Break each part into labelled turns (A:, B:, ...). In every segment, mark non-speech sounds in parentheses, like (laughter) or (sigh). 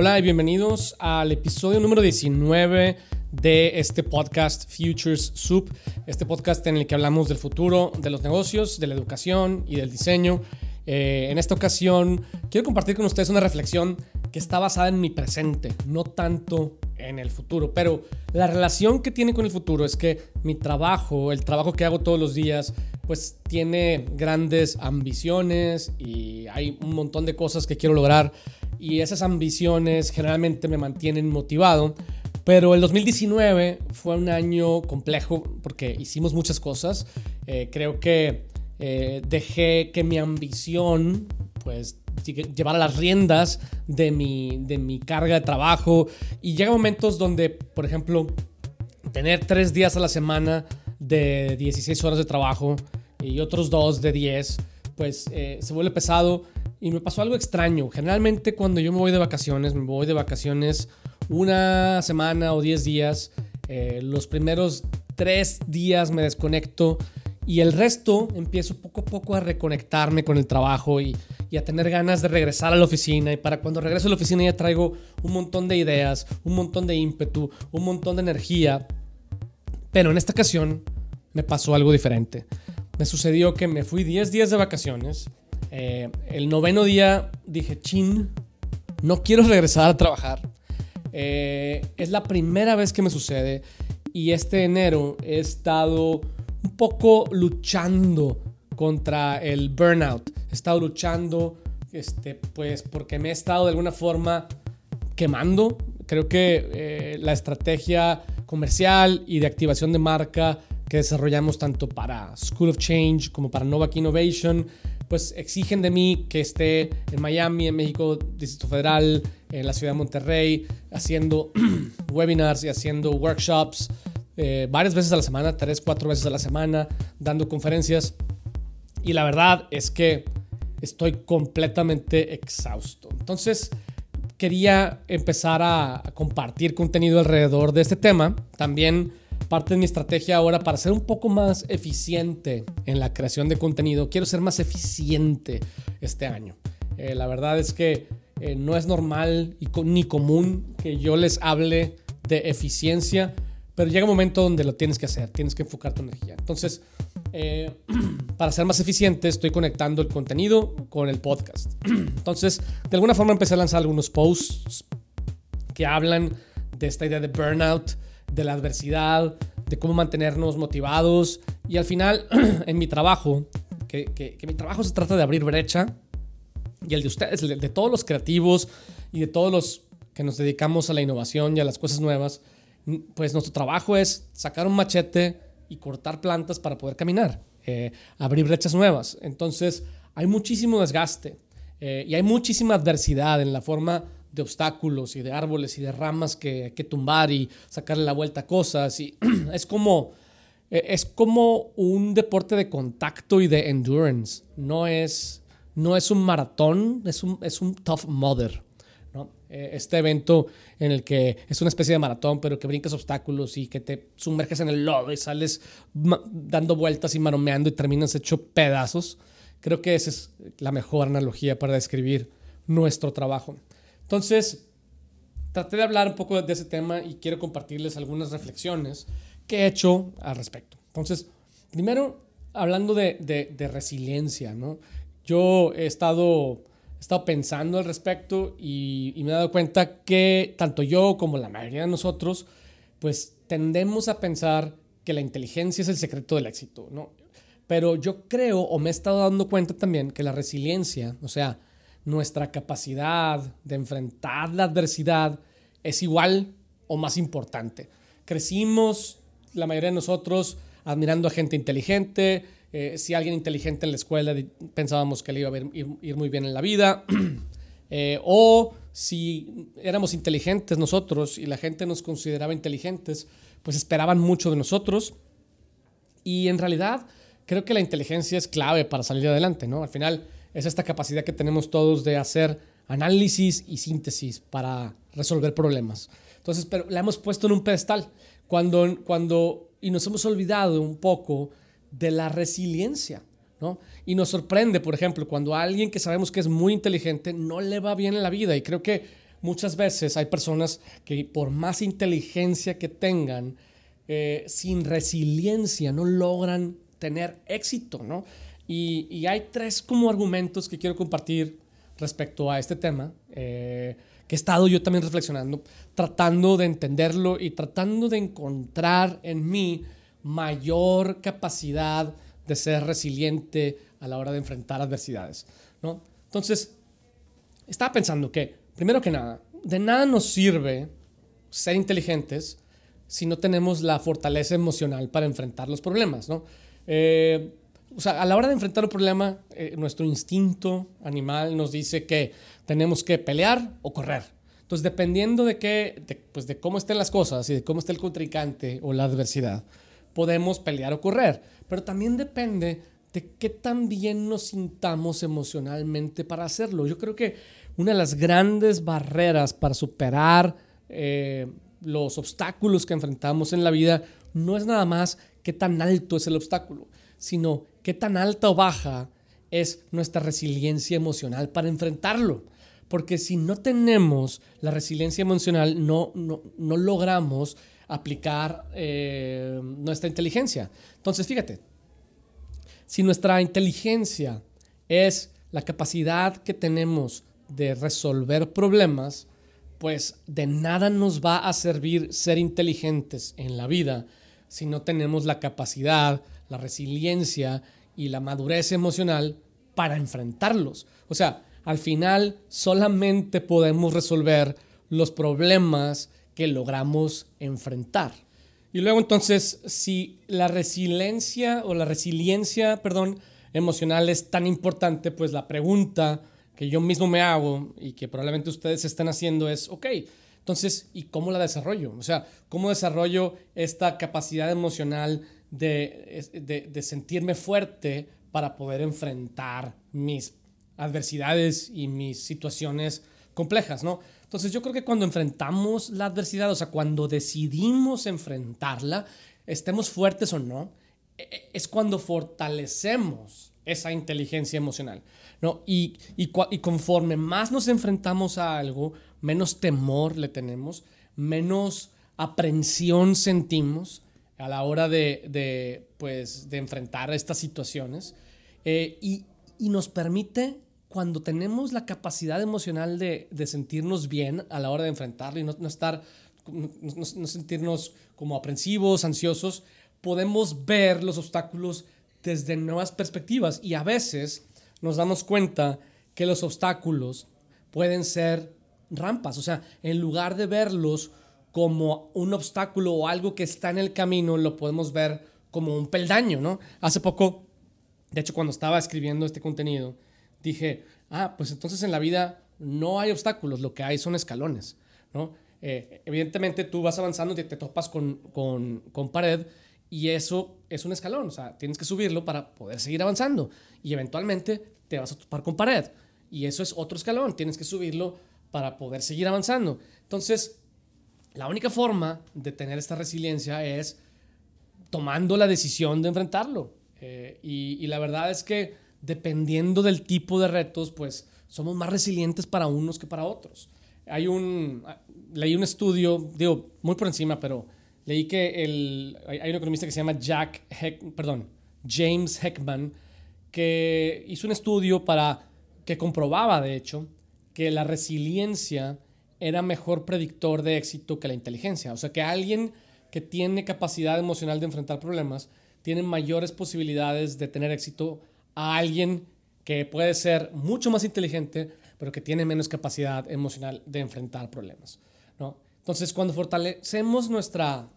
A: Hola y bienvenidos al episodio número 19 de este podcast Futures Soup, este podcast en el que hablamos del futuro de los negocios, de la educación y del diseño. Eh, en esta ocasión quiero compartir con ustedes una reflexión que está basada en mi presente, no tanto en el futuro, pero la relación que tiene con el futuro es que mi trabajo, el trabajo que hago todos los días, pues tiene grandes ambiciones y hay un montón de cosas que quiero lograr y esas ambiciones generalmente me mantienen motivado. Pero el 2019 fue un año complejo porque hicimos muchas cosas. Eh, creo que eh, dejé que mi ambición pues llevara las riendas de mi, de mi carga de trabajo y llega momentos donde, por ejemplo, tener tres días a la semana de 16 horas de trabajo y otros dos de 10, pues eh, se vuelve pesado y me pasó algo extraño. Generalmente cuando yo me voy de vacaciones, me voy de vacaciones una semana o 10 días. Eh, los primeros tres días me desconecto y el resto empiezo poco a poco a reconectarme con el trabajo y, y, a tener ganas de regresar a la oficina. Y para cuando regreso a la oficina ya traigo un montón de ideas, un montón de ímpetu, un montón de energía. Pero en esta ocasión me pasó algo diferente. Me sucedió que me fui 10 días de vacaciones eh, el noveno día dije, chin, no quiero regresar a trabajar. Eh, es la primera vez que me sucede y este enero he estado un poco luchando contra el burnout. He estado luchando, este, pues, porque me he estado de alguna forma quemando. Creo que eh, la estrategia comercial y de activación de marca que desarrollamos tanto para School of Change como para Novak Innovation pues exigen de mí que esté en Miami, en México, Distrito Federal, en la ciudad de Monterrey, haciendo (clears throat) webinars y haciendo workshops eh, varias veces a la semana, tres, cuatro veces a la semana, dando conferencias. Y la verdad es que estoy completamente exhausto. Entonces, quería empezar a compartir contenido alrededor de este tema. También parte de mi estrategia ahora para ser un poco más eficiente en la creación de contenido. Quiero ser más eficiente este año. Eh, la verdad es que eh, no es normal y ni común que yo les hable de eficiencia, pero llega un momento donde lo tienes que hacer, tienes que enfocar tu energía. Entonces, eh, (clears throat) para ser más eficiente, estoy conectando el contenido con el podcast. (clears throat) Entonces, de alguna forma empecé a lanzar algunos posts que hablan de esta idea de burnout, de la adversidad, de cómo mantenernos motivados. Y al final, (clears throat) en mi trabajo, que, mi trabajo se trata de abrir brecha, y el de ustedes, de todos los creativos y de todos los que nos dedicamos a la innovación y a las cosas nuevas, pues nuestro trabajo es sacar un machete y cortar plantas para poder caminar, eh, abrir brechas nuevas. Entonces, hay muchísimo desgaste eh, y hay muchísima adversidad en la forma de obstáculos y de árboles y de ramas que que tumbar y sacarle la vuelta a cosas. Y (clears throat) es como, e, es como un deporte de contacto y de endurance. No es, no es un maratón, es un, es un tough mother. ¿no? E, este evento en el que es una especie de maratón, pero que brincas obstáculos y que te sumerges en el lodo y sales dando vueltas y maromeando y terminas hecho pedazos. Creo que esa es la mejor analogía para describir nuestro trabajo. Entonces, traté de hablar un poco de ese tema y quiero compartirles algunas reflexiones que he hecho al respecto. Entonces, primero, hablando de, resiliencia, ¿no? Yo he estado, estado pensando al respecto y, me he dado cuenta que tanto yo como la mayoría de nosotros, pues tendemos a pensar que la inteligencia es el secreto del éxito, ¿no? Pero yo creo o me he estado dando cuenta también que la resiliencia, o sea, nuestra capacidad de enfrentar la adversidad es igual o más importante. Crecimos, la mayoría de nosotros, admirando a gente inteligente. Eh, si alguien inteligente en la escuela pensábamos que le iba a ir, muy bien en la vida. (clears throat) Eh, o si éramos inteligentes nosotros y la gente nos consideraba inteligentes, pues esperaban mucho de nosotros. Y en realidad creo que la inteligencia es clave para salir adelante, ¿no? Al final es esta capacidad que tenemos todos de hacer análisis y síntesis para resolver problemas. Entonces, pero la hemos puesto en un pedestal cuando, cuando, y nos hemos olvidado un poco de la resiliencia, ¿no? Y nos sorprende, por ejemplo, cuando a alguien que sabemos que es muy inteligente no le va bien en la vida. Y creo que muchas veces hay personas que por más inteligencia que tengan, eh, sin resiliencia no logran tener éxito, ¿no? Y, hay tres como argumentos que quiero compartir respecto a este tema, eh, que he estado yo también reflexionando, tratando de entenderlo y tratando de encontrar en mí mayor capacidad de ser resiliente a la hora de enfrentar adversidades, ¿no? Entonces, estaba pensando que, primero que nada, de nada nos sirve ser inteligentes si no tenemos la fortaleza emocional para enfrentar los problemas, ¿no? Eh, o sea, a la hora de enfrentar un problema, eh, nuestro instinto animal nos dice que tenemos que pelear o correr. Entonces, dependiendo de, qué, pues de cómo estén las cosas y de cómo esté el contrincante o la adversidad, podemos pelear o correr. Pero también depende de qué tan bien nos sintamos emocionalmente para hacerlo. Yo creo que una de las grandes barreras para superar eh, los obstáculos que enfrentamos en la vida no es nada más qué tan alto es el obstáculo, sino qué tan alta o baja es nuestra resiliencia emocional para enfrentarlo. Porque si no tenemos la resiliencia emocional, no, no, logramos aplicar eh, nuestra inteligencia. Entonces, fíjate, si nuestra inteligencia es la capacidad que tenemos de resolver problemas, pues de nada nos va a servir ser inteligentes en la vida si no tenemos la capacidad, la resiliencia y la madurez emocional para enfrentarlos. O sea, al final solamente podemos resolver los problemas que logramos enfrentar. Y luego entonces, si la resiliencia o la resiliencia, perdón, emocional es tan importante, pues la pregunta que yo mismo me hago y que probablemente ustedes están haciendo es, ok, entonces, ¿y cómo la desarrollo? O sea, ¿cómo desarrollo esta capacidad emocional de, de, sentirme fuerte para poder enfrentar mis adversidades y mis situaciones complejas, ¿no? Entonces yo creo que cuando enfrentamos la adversidad, o sea, cuando decidimos enfrentarla, estemos fuertes o no, e, e, es cuando fortalecemos esa inteligencia emocional, ¿no? Y, y, y conforme más nos enfrentamos a algo, menos temor le tenemos, menos aprensión sentimos, a la hora de, pues, de enfrentar estas situaciones eh, y, nos permite, cuando tenemos la capacidad emocional de, sentirnos bien a la hora de enfrentarlo y no, estar, no, sentirnos como aprensivos, ansiosos, podemos ver los obstáculos desde nuevas perspectivas. Y a veces nos damos cuenta que los obstáculos pueden ser rampas, o sea, en lugar de verlos como un obstáculo o algo que está en el camino, lo podemos ver como un peldaño, ¿no? Hace poco, de hecho, cuando estaba escribiendo este contenido, dije, ah, pues entonces en la vida no hay obstáculos, lo que hay son escalones, ¿no? Eh, evidentemente tú vas avanzando y te topas con, con, con pared y eso es un escalón, o sea, tienes que subirlo para poder seguir avanzando y eventualmente te vas a topar con pared y eso es otro escalón, tienes que subirlo para poder seguir avanzando. Entonces, la única forma de tener esta resiliencia es tomando la decisión de enfrentarlo. Eh, y, la verdad es que dependiendo del tipo de retos, pues somos más resilientes para unos que para otros. Hay un, leí un estudio, digo, muy por encima, pero leí que el, hay un economista que se llama Jack perdón, James Heckman, que hizo un estudio para, que comprobaba, de hecho, que la resiliencia era mejor predictor de éxito que la inteligencia. O sea, que alguien que tiene capacidad emocional de enfrentar problemas tiene mayores posibilidades de tener éxito a alguien que puede ser mucho más inteligente, pero que tiene menos capacidad emocional de enfrentar problemas. ¿no? Entonces, cuando fortalecemos nuestra,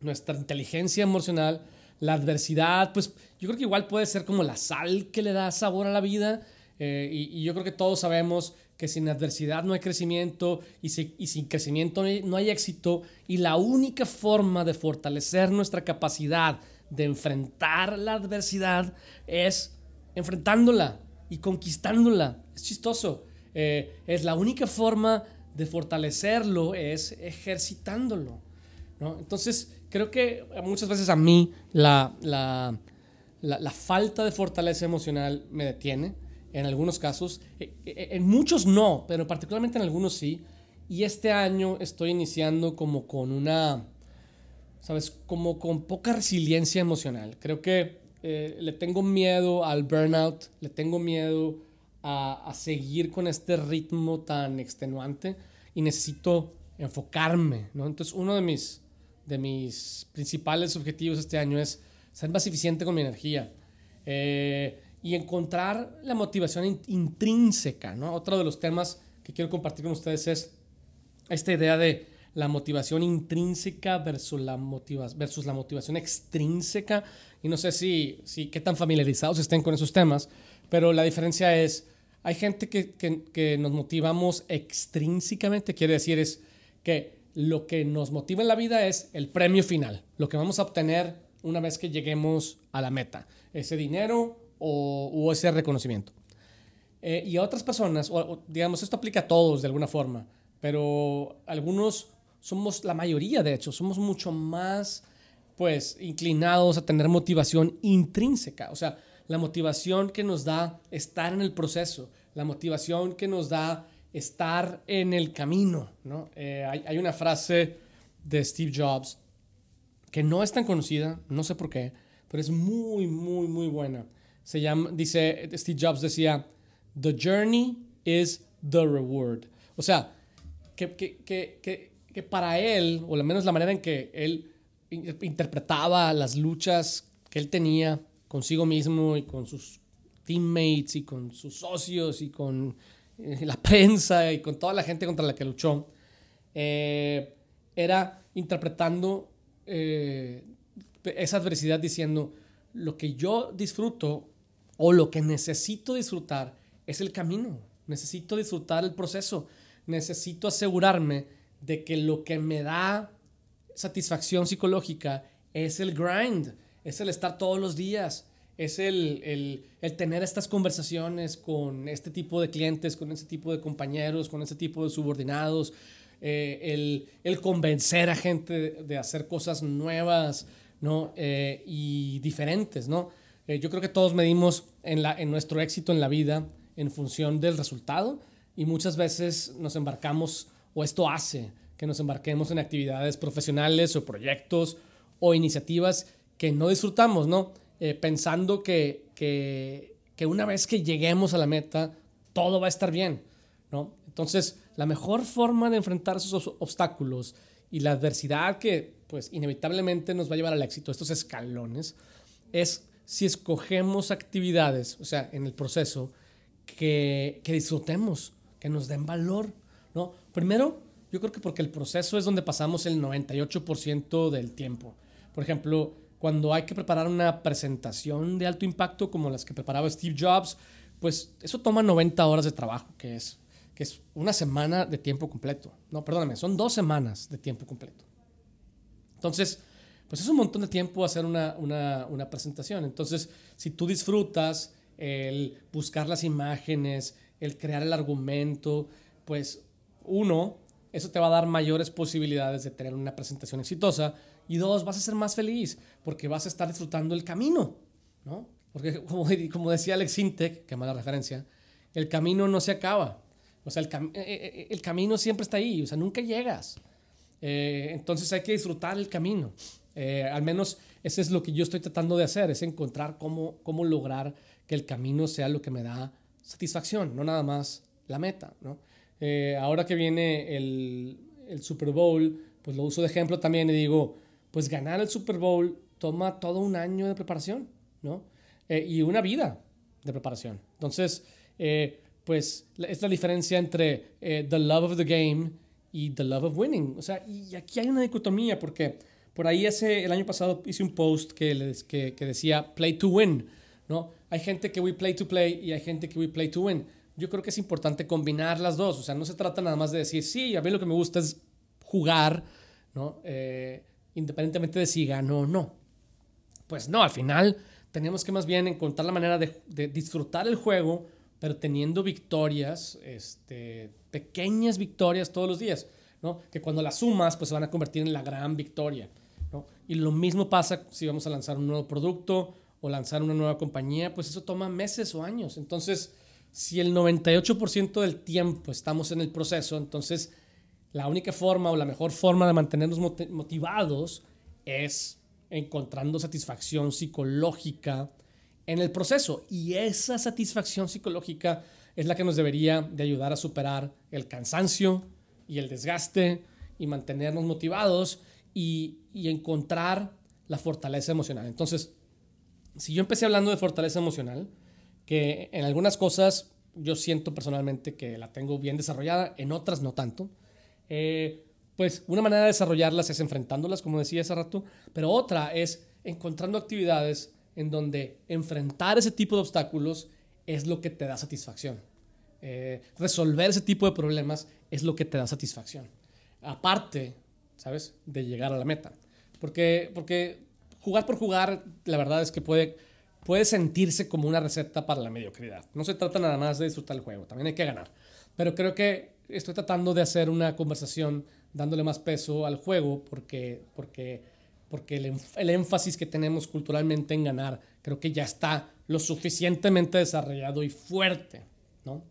A: nuestra inteligencia emocional, la adversidad, pues yo creo que igual puede ser como la sal que le da sabor a la vida. Eh, y, y, yo creo que todos sabemos que sin adversidad no hay crecimiento y, sin crecimiento no hay, éxito. Y la única forma de fortalecer nuestra capacidad de enfrentar la adversidad es enfrentándola y conquistándola. Es chistoso. Eh, es la única forma de fortalecerlo es ejercitándolo. Entonces, creo que muchas veces a mí la, la falta de fortaleza emocional me detiene en algunos casos, eh, eh, en muchos no, pero particularmente en algunos sí. Y este año estoy iniciando como con una, ¿sabes? Como con poca resiliencia emocional. Creo que eh, le tengo miedo al burnout, le tengo miedo a, a, seguir con este ritmo tan extenuante y necesito enfocarme, ¿no? Entonces uno de mis, de mis principales objetivos este año es ser más eficiente con mi energía eh, y encontrar la motivación intrínseca, ¿no? Otro de los temas que quiero compartir con ustedes es esta idea de la motivación intrínseca versus la, motiva versus la motivación extrínseca. Y no sé si, si qué tan familiarizados estén con esos temas, pero la diferencia es, hay gente que, que, que nos motivamos extrínsecamente, quiere decir es que lo que nos motiva en la vida es el premio final, lo que vamos a obtener una vez que lleguemos a la meta, ese dinero o, o ese reconocimiento. Eh, y a otras personas, o, digamos, esto aplica a todos de alguna forma, pero algunos somos, la mayoría de hecho, somos mucho más, pues, inclinados a tener motivación intrínseca, o sea, la motivación que nos da estar en el proceso, la motivación que nos da estar en el camino, ¿no? Eh, hay, hay, una frase de Steve Jobs que no es tan conocida, no sé por qué, pero es muy, muy, muy buena. Se llama, dice, Steve Jobs decía, The journey is the reward. O sea, que, que, que, que para él, o al menos la manera en que él interpretaba las luchas que él tenía consigo mismo y con sus teammates y con sus socios y con eh, la prensa y con toda la gente contra la que luchó, eh, era interpretando eh, esa adversidad diciendo, lo que yo disfruto o lo que necesito disfrutar es el camino, necesito disfrutar el proceso, necesito asegurarme de que lo que me da satisfacción psicológica es el grind, es el estar todos los días, es el, el, tener estas conversaciones con este tipo de clientes, con este tipo de compañeros, con este tipo de subordinados, eh, el, el, convencer a gente de, de hacer cosas nuevas ¿no? Eh, y diferentes. ¿no? Eh, yo creo que todos medimos en, la, en nuestro éxito en la vida en función del resultado y muchas veces nos embarcamos, o esto hace que nos embarquemos en actividades profesionales o proyectos o iniciativas que no disfrutamos, ¿no? Eh, pensando que, que, que, una vez que lleguemos a la meta, todo va a estar bien, ¿no? Entonces, la mejor forma de enfrentar esos obstáculos y la adversidad que, pues, inevitablemente nos va a llevar al éxito, estos escalones, es si escogemos actividades, o sea, en el proceso, que, que disfrutemos, que nos den valor, ¿no? Primero, yo creo que porque el proceso es donde pasamos el 98% del tiempo. Por ejemplo, cuando hay que preparar una presentación de alto impacto como las que preparaba Steve Jobs, pues eso toma 90 horas de trabajo, que es, que es una semana de tiempo completo. No, perdóname, son dos semanas de tiempo completo. Entonces, pues es un montón de tiempo hacer una, una, una presentación. Entonces, si tú disfrutas el buscar las imágenes, el crear el argumento, pues uno, eso te va a dar mayores posibilidades de tener una presentación exitosa y dos, vas a ser más feliz porque vas a estar disfrutando el camino, ¿no? Porque (laughs) como, como decía Alex Sintek, que mala referencia, el camino no se acaba. O sea, el, eh, eh, eh, el, camino siempre está ahí, o sea, nunca llegas. Entonces hay que disfrutar el camino. Eh, al menos eso es lo que yo estoy tratando de hacer, es encontrar cómo, cómo lograr que el camino sea lo que me da satisfacción, no nada más la meta, ¿no? Eh, ahora que viene el, el Super Bowl, pues lo uso de ejemplo también y digo, pues ganar el Super Bowl toma todo un año de preparación, ¿no? Eh, y una vida de preparación. Entonces, pues es la diferencia entre the love of the game y the love of winning. O sea, y aquí hay una dicotomía porque por ahí hace, el año pasado hice un post que, les, que, que decía play to win, ¿no? Hay gente que we play to play y hay gente que we play to win. Yo creo que es importante combinar las dos. O sea, no se trata nada más de decir, sí, a mí lo que me gusta es jugar, ¿no? Eh, independientemente de si gano o no. Pues no, al final tenemos que más bien encontrar la manera de, de disfrutar el juego, pero teniendo victorias, este, pequeñas victorias todos los días, ¿no? Que cuando las sumas, pues se van a convertir en la gran victoria. Y lo mismo pasa si vamos a lanzar un nuevo producto o lanzar una nueva compañía, pues eso toma meses o años. Entonces, si el 98% del tiempo estamos en el proceso, entonces la única forma o la mejor forma de mantenernos motivados es encontrando satisfacción psicológica en el proceso. Y esa satisfacción psicológica es la que nos debería de ayudar a superar el cansancio y el desgaste y mantenernos motivados y, encontrar la fortaleza emocional. Entonces, si yo empecé hablando de fortaleza emocional, que en algunas cosas yo siento personalmente que la tengo bien desarrollada, en otras no tanto. Eh, pues una manera de desarrollarlas es enfrentándolas, como decía hace rato, pero otra es encontrando actividades en donde enfrentar ese tipo de obstáculos es lo que te da satisfacción. Eh, resolver ese tipo de problemas es lo que te da satisfacción. Aparte, ¿sabes? De llegar a la meta. Porque, porque jugar por jugar, la verdad es que puede, puede sentirse como una receta para la mediocridad. No se trata nada más de disfrutar el juego, también hay que ganar. Pero creo que estoy tratando de hacer una conversación dándole más peso al juego porque, porque, porque el, el, énfasis que tenemos culturalmente en ganar creo que ya está lo suficientemente desarrollado y fuerte, ¿no?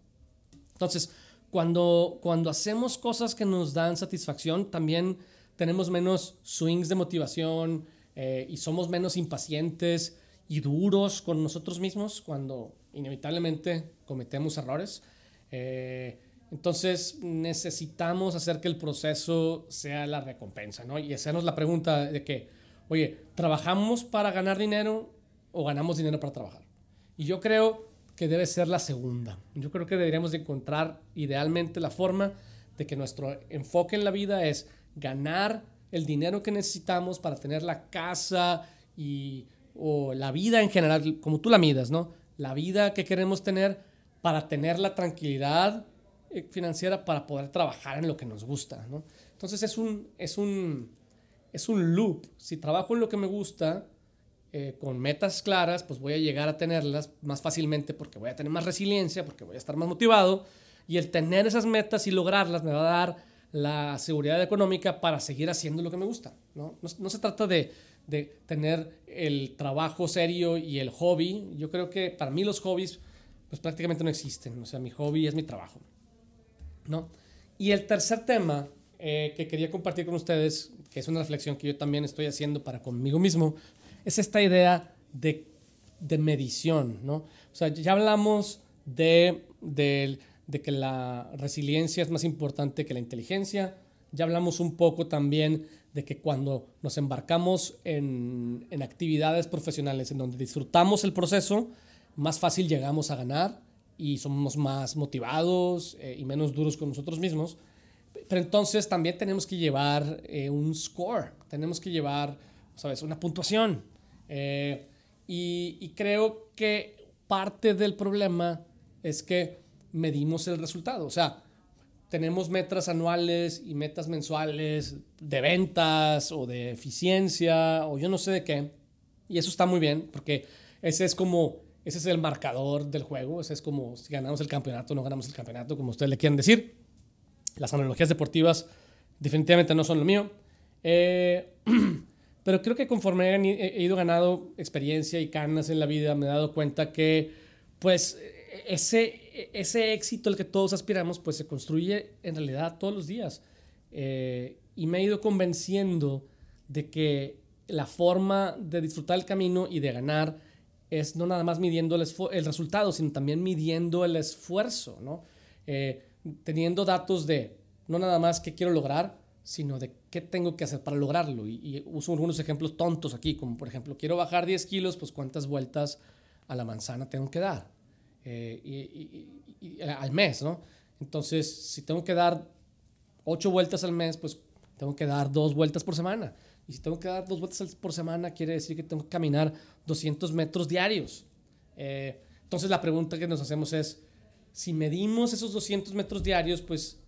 A: Entonces, cuando, cuando hacemos cosas que nos dan satisfacción, también tenemos menos swings de motivación, eh, y somos menos impacientes y duros con nosotros mismos cuando inevitablemente cometemos errores. Eh, entonces necesitamos hacer que el proceso sea la recompensa, ¿no? Y hacernos la pregunta de que, oye, ¿trabajamos para ganar dinero o ganamos dinero para trabajar? Y yo creo que debe ser la segunda. Yo creo que deberíamos encontrar idealmente la forma de que nuestro enfoque en la vida es ganar el dinero que necesitamos para tener la casa y o la vida en general, como tú la midas, ¿no? La vida que queremos tener para tener la tranquilidad eh, financiera para poder trabajar en lo que nos gusta, ¿no? Entonces es un, es un, es un loop. Si trabajo en lo que me gusta, eh, con metas claras, pues voy a llegar a tenerlas más fácilmente porque voy a tener más resiliencia, porque voy a estar más motivado. Y el tener esas metas y lograrlas me va a dar la seguridad económica para seguir haciendo lo que me gusta. No, no, se trata de, de, tener el trabajo serio y el hobby. Yo creo que para mí los hobbies pues prácticamente no existen. O sea, mi hobby es mi trabajo. ¿no? Y el tercer tema eh, que quería compartir con ustedes, que es una reflexión que yo también estoy haciendo para conmigo mismo, es esta idea de, de medición. ¿no? O sea, ya hablamos de, de que la resiliencia es más importante que la inteligencia. Ya hablamos un poco también de que cuando nos embarcamos en, actividades profesionales en donde disfrutamos el proceso, más fácil llegamos a ganar y somos más motivados eh, y menos duros con nosotros mismos. Pero entonces también tenemos que llevar eh, un score, tenemos que llevar, ¿sabes?, una puntuación. Eh, y, y creo que parte del problema es que medimos el resultado. O sea, tenemos metas anuales y metas mensuales de ventas o de eficiencia o yo no sé de qué. Y eso está muy bien porque ese es como, ese es el marcador del juego. Ese es como si ganamos el campeonato o no ganamos el campeonato, como ustedes le quieran decir. Las analogías deportivas definitivamente no son lo mío. Eh, (clears throat) pero creo que conforme he ido ganando experiencia y canas en la vida, me he dado cuenta que pues ese, ese éxito al que todos aspiramos, pues se construye en realidad todos los días. Eh, y me he ido convenciendo de que la forma de disfrutar el camino y de ganar es no nada más midiendo el, el resultado, sino también midiendo el esfuerzo, ¿no? Eh, teniendo datos de no nada más qué quiero lograr, sino de qué tengo que hacer para lograrlo. Y, y, uso algunos ejemplos tontos aquí, como por ejemplo, quiero bajar 10 kilos, pues cuántas vueltas a la manzana tengo que dar. Eh, y, al mes, ¿no? Entonces, si tengo que dar ocho vueltas al mes, pues tengo que dar dos vueltas por semana. Y si tengo que dar dos vueltas por semana, quiere decir que tengo que caminar 200 metros diarios. Eh, entonces, la pregunta que nos hacemos es, si medimos esos 200 metros diarios, pues,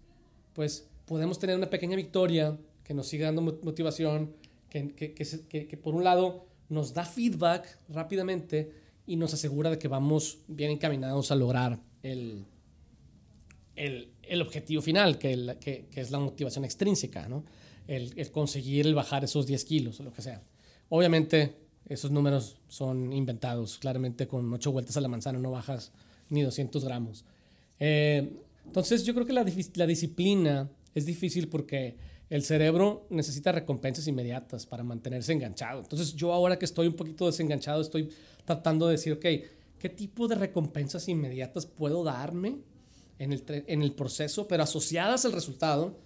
A: pues podemos tener una pequeña victoria que nos siga dando motivación, que, que, que, que por un lado nos da feedback rápidamente, y nos asegura de que vamos bien encaminados a lograr el, el, el objetivo final, que, que, que, es la motivación extrínseca, ¿no? El, el, conseguir el bajar esos 10 kilos o lo que sea. Obviamente, esos números son inventados. Claramente, con 8 vueltas a la manzana no bajas ni 200 gramos. Eh, entonces yo creo que la, la disciplina es difícil porque el cerebro necesita recompensas inmediatas para mantenerse enganchado. Entonces yo ahora que estoy un poquito desenganchado, estoy tratando de decir, ok, ¿qué tipo de recompensas inmediatas puedo darme en el, proceso, pero asociadas al resultado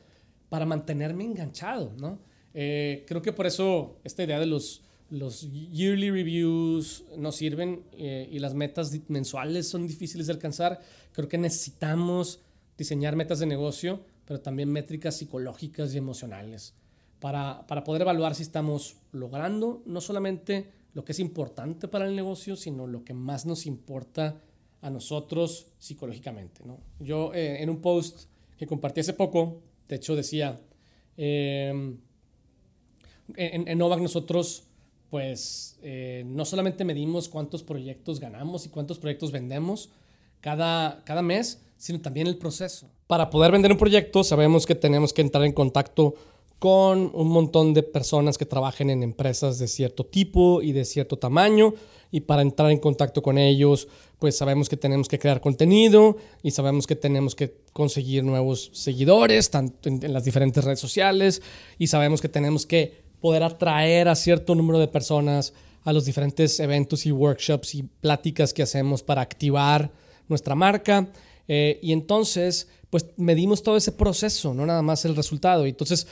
A: para mantenerme enganchado? ¿no? Eh, creo que por eso esta idea de los, los yearly reviews no sirven eh, y las metas mensuales son difíciles de alcanzar. Creo que necesitamos diseñar metas de negocio pero también métricas psicológicas y emocionales para, para poder evaluar si estamos logrando no solamente lo que es importante para el negocio, sino lo que más nos importa a nosotros psicológicamente. ¿no? Yo eh, en un post que compartí hace poco, de hecho decía, em, en, en Novak nosotros pues eh, no solamente medimos cuántos proyectos ganamos y cuántos proyectos vendemos cada, cada mes, sino también el proceso. Para poder vender un proyecto sabemos que tenemos que entrar en contacto con un montón de personas que trabajen en empresas de cierto tipo y de cierto tamaño. Y para entrar en contacto con ellos, pues sabemos que tenemos que crear contenido y sabemos que tenemos que conseguir nuevos seguidores, tanto en, las diferentes redes sociales, y sabemos que tenemos que poder atraer a cierto número de personas a los diferentes eventos y workshops y pláticas que hacemos para activar nuestra marca eh, y entonces, pues medimos todo ese proceso, no nada más el resultado. Entonces,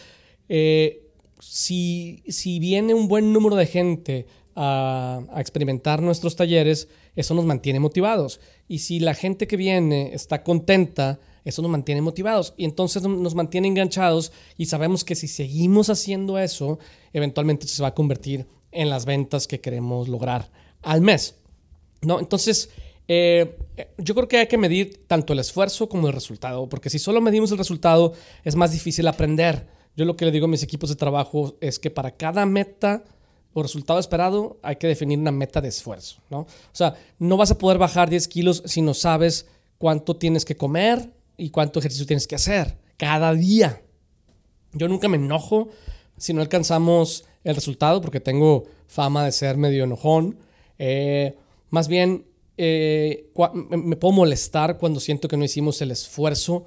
A: eh, si, si, viene un buen número de gente a, a, experimentar nuestros talleres, eso nos mantiene motivados. Y si la gente que viene está contenta, eso nos mantiene motivados. Y entonces nos mantiene enganchados y sabemos que si seguimos haciendo eso, eventualmente se va a convertir en las ventas que queremos lograr al mes. ¿no? Entonces, eh, yo creo que hay que medir tanto el esfuerzo como el resultado, porque si solo medimos el resultado es más difícil aprender. Yo lo que le digo a mis equipos de trabajo es que para cada meta o resultado esperado hay que definir una meta de esfuerzo, ¿no? O sea, no vas a poder bajar 10 kilos si no sabes cuánto tienes que comer y cuánto ejercicio tienes que hacer cada día. Yo nunca me enojo si no alcanzamos el resultado porque tengo fama de ser medio enojón. Eh, más bien eh, me puedo molestar cuando siento que no hicimos el esfuerzo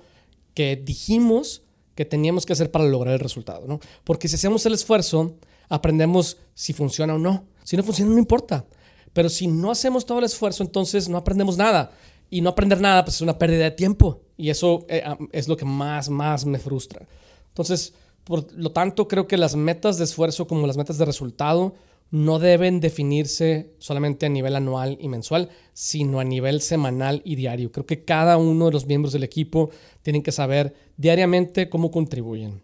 A: que dijimos que teníamos que hacer para lograr el resultado, ¿no? Porque si hacemos el esfuerzo, aprendemos si funciona o no. Si no funciona, no importa. Pero si no hacemos todo el esfuerzo, entonces no aprendemos nada. Y no aprender nada, pues es una pérdida de tiempo. Y eso eh, es lo que más, más me frustra. Entonces, por lo tanto, creo que las metas de esfuerzo como las metas de resultado no deben definirse solamente a nivel anual y mensual, sino a nivel semanal y diario. Creo que cada uno de los miembros del equipo tienen que saber diariamente cómo contribuyen.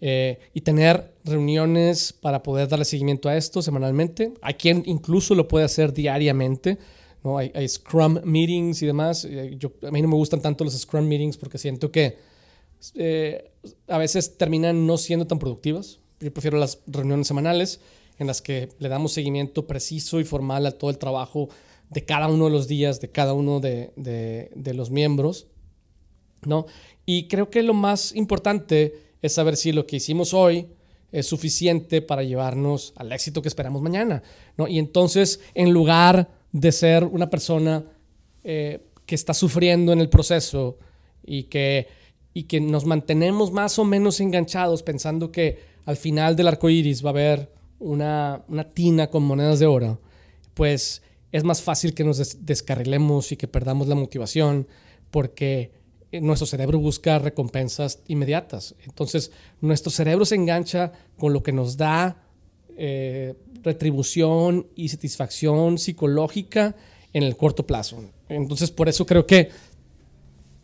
A: Eh, y tener reuniones para poder darle seguimiento a esto semanalmente. Hay quien incluso lo puede hacer diariamente. ¿no? Hay, Scrum meetings y demás. Eh, yo, a mí no me gustan tanto los Scrum meetings porque siento que eh, a veces terminan no siendo tan productivas. Yo prefiero las reuniones semanales en las que le damos seguimiento preciso y formal a todo el trabajo de cada uno de los días, de cada uno de, de, los miembros. ¿no? Y creo que lo más importante es saber si lo que hicimos hoy es suficiente para llevarnos al éxito que esperamos mañana. ¿no? Y entonces, en lugar de ser una persona eh, que está sufriendo en el proceso y que, y que nos mantenemos más o menos enganchados pensando que al final del arco iris va a haber una, tina con monedas de oro, pues es más fácil que nos descarrilemos y que perdamos la motivación porque nuestro cerebro busca recompensas inmediatas. Entonces, nuestro cerebro se engancha con lo que nos da eh, retribución y satisfacción psicológica en el corto plazo. Entonces, por eso creo que,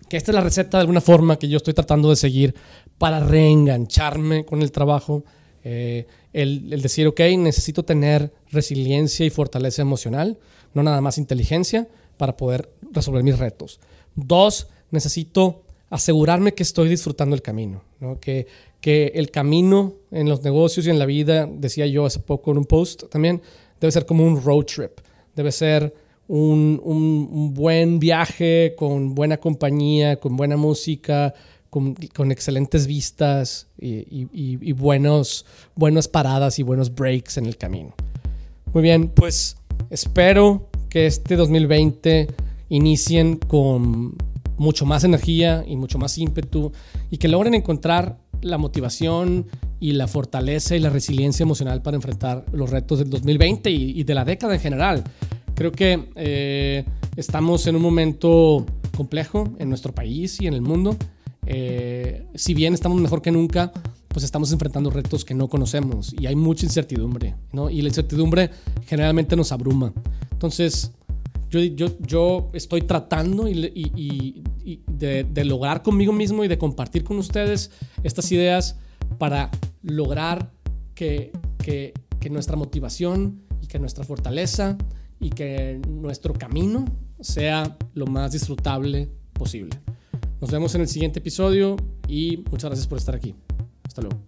A: que esta es la receta de alguna forma que yo estoy tratando de seguir para reengancharme con el trabajo, eh, el, decir, ok, necesito tener resiliencia y fortaleza emocional, no nada más inteligencia para poder resolver mis retos. Dos, necesito asegurarme que estoy disfrutando el camino, que, que el camino en los negocios y en la vida, decía yo hace poco en un post también, debe ser como un road trip, debe ser un, un buen viaje con buena compañía, con buena música, con, excelentes vistas y, buenos, buenas paradas y buenos breaks en el camino. Muy bien, pues espero que este 2020 inicien con mucho más energía y mucho más ímpetu y que logren encontrar la motivación y la fortaleza y la resiliencia emocional para enfrentar los retos del 2020 y, de la década en general. Creo que eh, estamos en un momento complejo en nuestro país y en el mundo. Eh, si bien estamos mejor que nunca, pues estamos enfrentando retos que no conocemos y hay mucha incertidumbre, ¿no? Y la incertidumbre generalmente nos abruma. Entonces, yo, estoy tratando y, de, lograr conmigo mismo y de compartir con ustedes estas ideas para lograr que nuestra motivación y que nuestra fortaleza y que nuestro camino sea lo más disfrutable posible. Nos vemos en el siguiente episodio y muchas gracias por estar aquí. Hasta luego.